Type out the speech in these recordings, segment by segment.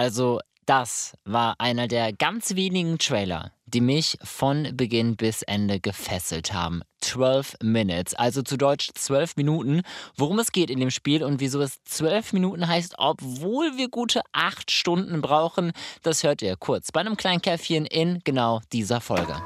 Also das war einer der ganz wenigen Trailer, die mich von Beginn bis Ende gefesselt haben. 12 Minutes, also zu Deutsch 12 Minuten. Worum es geht in dem Spiel und wieso es 12 Minuten heißt, obwohl wir gute 8 Stunden brauchen, das hört ihr kurz bei einem kleinen Käffchen in genau dieser Folge.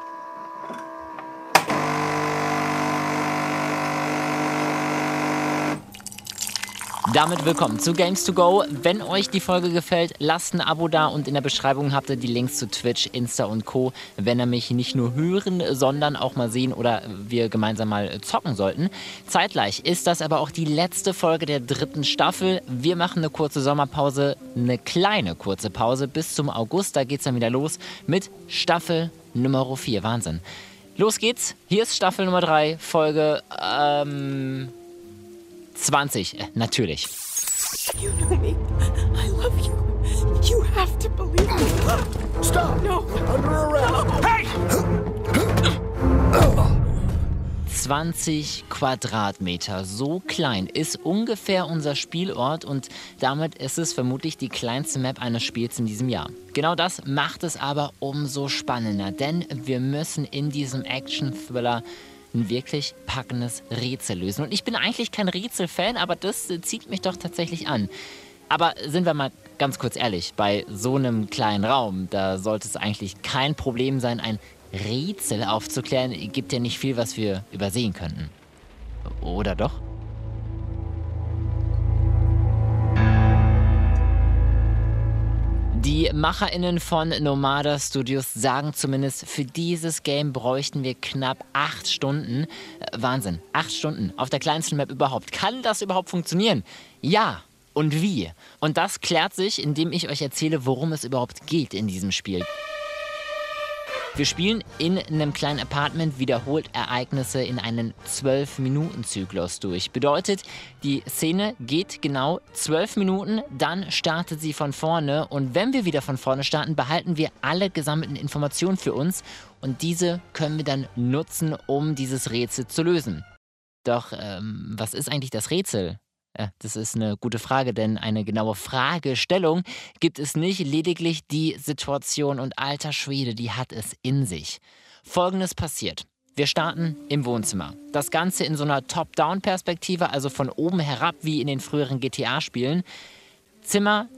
Damit willkommen zu Games to Go. Wenn euch die Folge gefällt, lasst ein Abo da und in der Beschreibung habt ihr die Links zu Twitch, Insta und Co. Wenn ihr mich nicht nur hören, sondern auch mal sehen oder wir gemeinsam mal zocken sollten. Zeitgleich ist das aber auch die letzte Folge der dritten Staffel. Wir machen eine kurze Sommerpause, eine kleine kurze Pause bis zum August. Da geht es dann wieder los mit Staffel Nummer 4. Wahnsinn. Los geht's. Hier ist Staffel Nummer 3, Folge ähm 20, äh, natürlich. You know me. I love you. You have to believe me. Stop! No. Under arrest! Hey! 20 Quadratmeter, so klein ist ungefähr unser Spielort und damit ist es vermutlich die kleinste Map eines Spiels in diesem Jahr. Genau das macht es aber umso spannender, denn wir müssen in diesem Action-Thriller ein wirklich packendes Rätsel lösen. Und ich bin eigentlich kein Rätselfan, aber das zieht mich doch tatsächlich an. Aber sind wir mal ganz kurz ehrlich, bei so einem kleinen Raum, da sollte es eigentlich kein Problem sein, ein Rätsel aufzuklären. Gibt ja nicht viel, was wir übersehen könnten. Oder doch? Die MacherInnen von Nomada Studios sagen zumindest, für dieses Game bräuchten wir knapp acht Stunden. Äh, Wahnsinn, acht Stunden auf der kleinsten Map überhaupt. Kann das überhaupt funktionieren? Ja. Und wie? Und das klärt sich, indem ich euch erzähle, worum es überhaupt geht in diesem Spiel. Wir spielen in einem kleinen Apartment wiederholt Ereignisse in einen 12-Minuten-Zyklus durch. Bedeutet, die Szene geht genau 12 Minuten, dann startet sie von vorne und wenn wir wieder von vorne starten, behalten wir alle gesammelten Informationen für uns und diese können wir dann nutzen, um dieses Rätsel zu lösen. Doch ähm, was ist eigentlich das Rätsel? Ja, das ist eine gute Frage, denn eine genaue Fragestellung gibt es nicht, lediglich die Situation und alter Schwede, die hat es in sich. Folgendes passiert. Wir starten im Wohnzimmer. Das Ganze in so einer Top-Down-Perspektive, also von oben herab wie in den früheren GTA-Spielen. Zimmer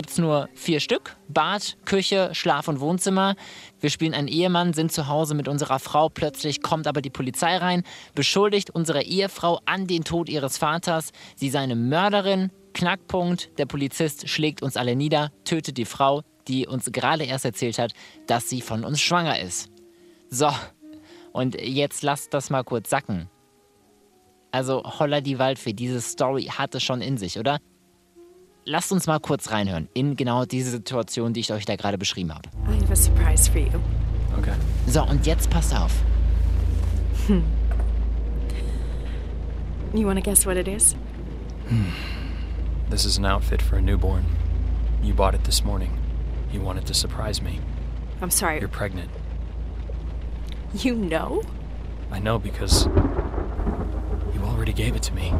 gibt es nur vier Stück. Bad, Küche, Schlaf- und Wohnzimmer. Wir spielen einen Ehemann, sind zu Hause mit unserer Frau. Plötzlich kommt aber die Polizei rein, beschuldigt unsere Ehefrau an den Tod ihres Vaters. Sie sei eine Mörderin. Knackpunkt, der Polizist schlägt uns alle nieder, tötet die Frau, die uns gerade erst erzählt hat, dass sie von uns schwanger ist. So, und jetzt lasst das mal kurz sacken. Also holla die Waldfee, diese Story hat es schon in sich, oder? Lasst uns mal kurz reinhören in genau diese Situation, die ich euch da gerade beschrieben habe. I have a surprise for you. Okay. So, und jetzt passt auf. You want to guess what it is? This is an outfit for a newborn. You bought it this morning. You wanted to surprise me. I'm sorry. You're pregnant. You know? I know because you already gave it to me.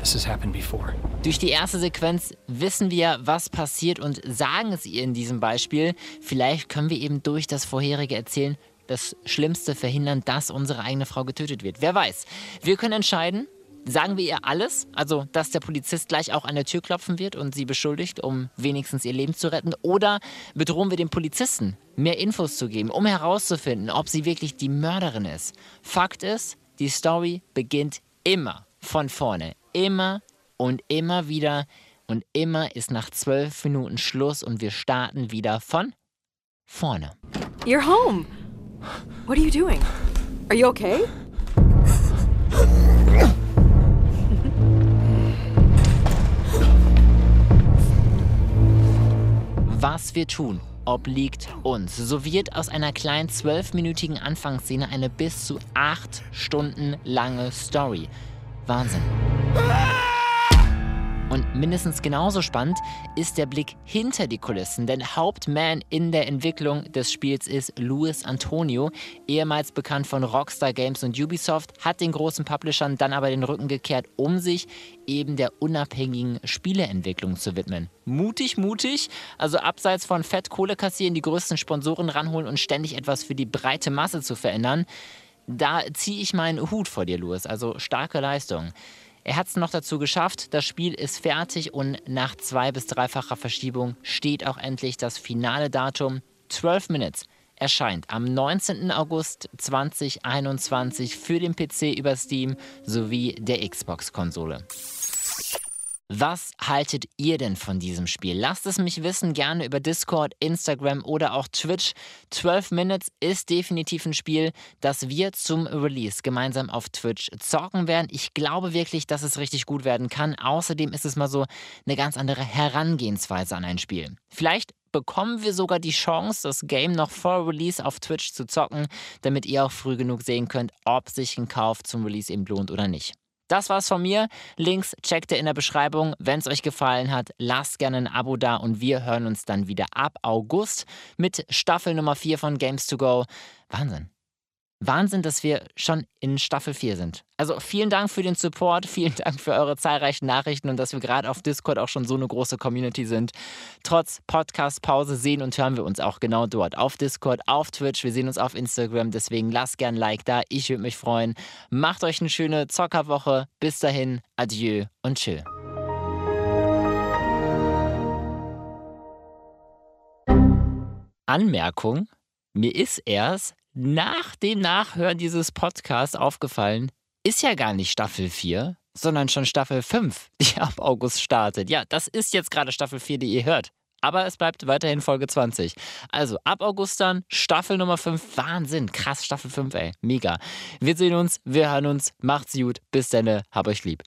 This has happened before. Durch die erste Sequenz wissen wir, was passiert und sagen es ihr in diesem Beispiel. Vielleicht können wir eben durch das vorherige Erzählen das Schlimmste verhindern, dass unsere eigene Frau getötet wird. Wer weiß. Wir können entscheiden, sagen wir ihr alles, also dass der Polizist gleich auch an der Tür klopfen wird und sie beschuldigt, um wenigstens ihr Leben zu retten, oder bedrohen wir den Polizisten, mehr Infos zu geben, um herauszufinden, ob sie wirklich die Mörderin ist. Fakt ist, die Story beginnt immer von vorne, immer und immer wieder und immer ist nach zwölf Minuten Schluss und wir starten wieder von vorne. You're home. What are you doing? Are you okay? Was wir tun, obliegt uns. So wird aus einer kleinen zwölfminütigen Anfangsszene eine bis zu acht Stunden lange Story. Wahnsinn. Und mindestens genauso spannend ist der Blick hinter die Kulissen, denn Hauptman in der Entwicklung des Spiels ist Luis Antonio, ehemals bekannt von Rockstar Games und Ubisoft, hat den großen Publishern dann aber den Rücken gekehrt, um sich eben der unabhängigen Spieleentwicklung zu widmen. Mutig, mutig, also abseits von Fett Kohle kassieren, die größten Sponsoren ranholen und ständig etwas für die breite Masse zu verändern. Da ziehe ich meinen Hut vor dir, Louis. Also starke Leistung. Er hat es noch dazu geschafft, das Spiel ist fertig und nach zwei- bis dreifacher Verschiebung steht auch endlich das finale Datum. 12 Minutes erscheint am 19. August 2021 für den PC über Steam sowie der Xbox-Konsole. Was haltet ihr denn von diesem Spiel? Lasst es mich wissen, gerne über Discord, Instagram oder auch Twitch. 12 Minutes ist definitiv ein Spiel, das wir zum Release gemeinsam auf Twitch zocken werden. Ich glaube wirklich, dass es richtig gut werden kann. Außerdem ist es mal so eine ganz andere Herangehensweise an ein Spiel. Vielleicht bekommen wir sogar die Chance, das Game noch vor Release auf Twitch zu zocken, damit ihr auch früh genug sehen könnt, ob sich ein Kauf zum Release eben lohnt oder nicht. Das war's von mir. Links checkt ihr in der Beschreibung. Wenn es euch gefallen hat, lasst gerne ein Abo da und wir hören uns dann wieder ab August mit Staffel Nummer 4 von Games to Go. Wahnsinn. Wahnsinn, dass wir schon in Staffel 4 sind. Also vielen Dank für den Support, vielen Dank für eure zahlreichen Nachrichten und dass wir gerade auf Discord auch schon so eine große Community sind. Trotz Podcast-Pause sehen und hören wir uns auch genau dort. Auf Discord, auf Twitch, wir sehen uns auf Instagram. Deswegen lasst gern ein Like da, ich würde mich freuen. Macht euch eine schöne Zockerwoche. Bis dahin, adieu und chill. Anmerkung: Mir ist erst nach dem Nachhören dieses Podcasts aufgefallen, ist ja gar nicht Staffel 4, sondern schon Staffel 5, die ab August startet. Ja, das ist jetzt gerade Staffel 4, die ihr hört. Aber es bleibt weiterhin Folge 20. Also ab August dann Staffel Nummer 5. Wahnsinn, krass, Staffel 5, ey. Mega. Wir sehen uns, wir hören uns. Macht's gut. Bis dann. Hab euch lieb.